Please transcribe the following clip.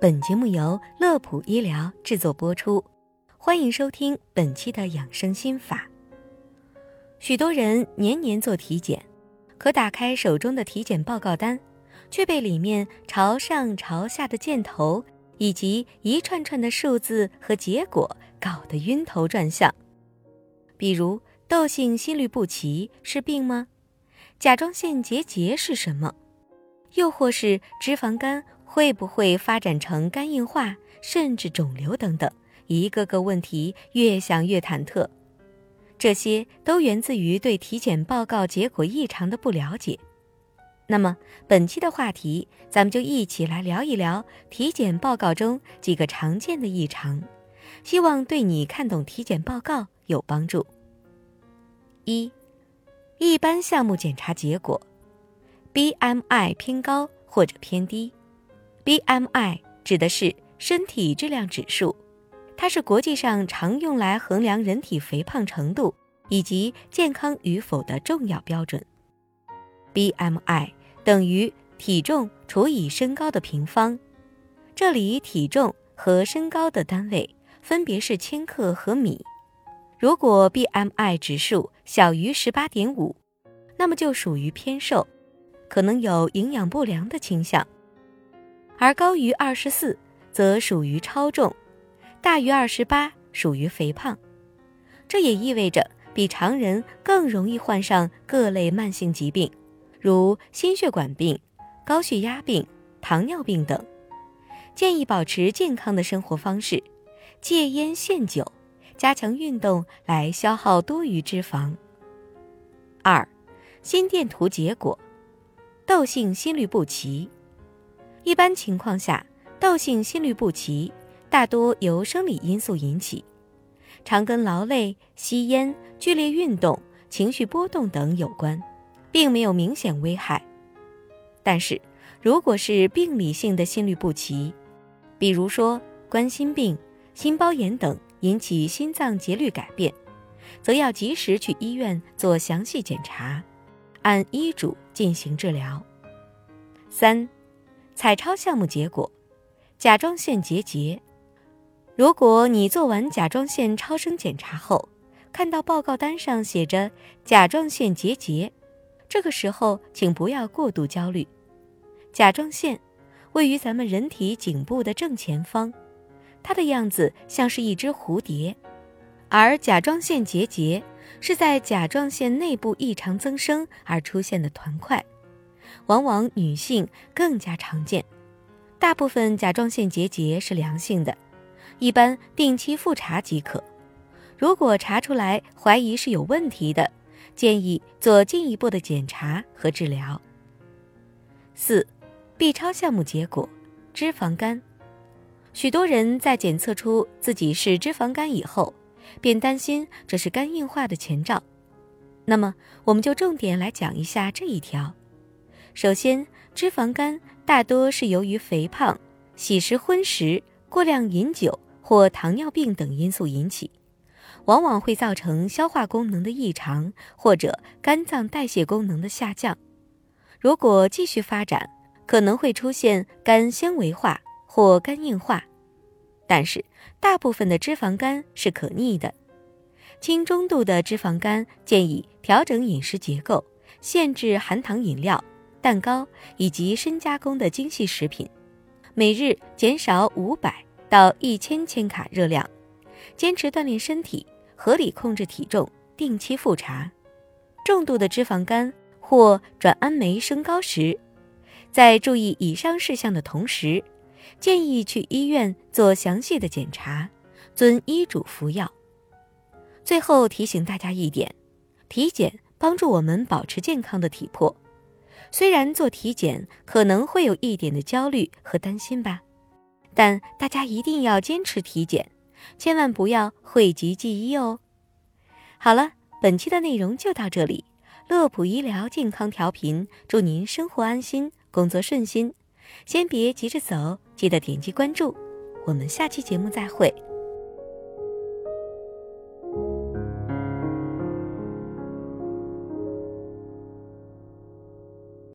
本节目由乐普医疗制作播出，欢迎收听本期的养生心法。许多人年年做体检，可打开手中的体检报告单，却被里面朝上朝下的箭头以及一串串的数字和结果搞得晕头转向。比如，窦性心律不齐是病吗？甲状腺结节是什么？又或是脂肪肝？会不会发展成肝硬化，甚至肿瘤等等？一个个问题越想越忐忑，这些都源自于对体检报告结果异常的不了解。那么本期的话题，咱们就一起来聊一聊体检报告中几个常见的异常，希望对你看懂体检报告有帮助。一，一般项目检查结果，BMI 偏高或者偏低。BMI 指的是身体质量指数，它是国际上常用来衡量人体肥胖程度以及健康与否的重要标准。BMI 等于体重除以身高的平方，这里体重和身高的单位分别是千克和米。如果 BMI 指数小于十八点五，那么就属于偏瘦，可能有营养不良的倾向。而高于二十四，则属于超重；大于二十八，属于肥胖。这也意味着比常人更容易患上各类慢性疾病，如心血管病、高血压病、糖尿病等。建议保持健康的生活方式，戒烟限酒，加强运动来消耗多余脂肪。二，心电图结果，窦性心律不齐。一般情况下，窦性心律不齐大多由生理因素引起，常跟劳累、吸烟、剧烈运动、情绪波动等有关，并没有明显危害。但是，如果是病理性的心律不齐，比如说冠心病、心包炎等引起心脏节律改变，则要及时去医院做详细检查，按医嘱进行治疗。三。彩超项目结果，甲状腺结节。如果你做完甲状腺超声检查后，看到报告单上写着甲状腺结节，这个时候请不要过度焦虑。甲状腺位于咱们人体颈部的正前方，它的样子像是一只蝴蝶，而甲状腺结节是在甲状腺内部异常增生而出现的团块。往往女性更加常见，大部分甲状腺结节是良性的，一般定期复查即可。如果查出来怀疑是有问题的，建议做进一步的检查和治疗。四，B 超项目结果，脂肪肝。许多人在检测出自己是脂肪肝以后，便担心这是肝硬化的前兆。那么，我们就重点来讲一下这一条。首先，脂肪肝大多是由于肥胖、喜食荤食、过量饮酒或糖尿病等因素引起，往往会造成消化功能的异常或者肝脏代谢功能的下降。如果继续发展，可能会出现肝纤维化或肝硬化。但是，大部分的脂肪肝是可逆的。轻中度的脂肪肝建议调整饮食结构，限制含糖饮料。蛋糕以及深加工的精细食品，每日减少五百到一千千卡热量，坚持锻炼身体，合理控制体重，定期复查。重度的脂肪肝或转氨酶升高时，在注意以上事项的同时，建议去医院做详细的检查，遵医嘱服药。最后提醒大家一点：体检帮助我们保持健康的体魄。虽然做体检可能会有一点的焦虑和担心吧，但大家一定要坚持体检，千万不要讳疾忌医哦。好了，本期的内容就到这里。乐普医疗健康调频，祝您生活安心，工作顺心。先别急着走，记得点击关注。我们下期节目再会。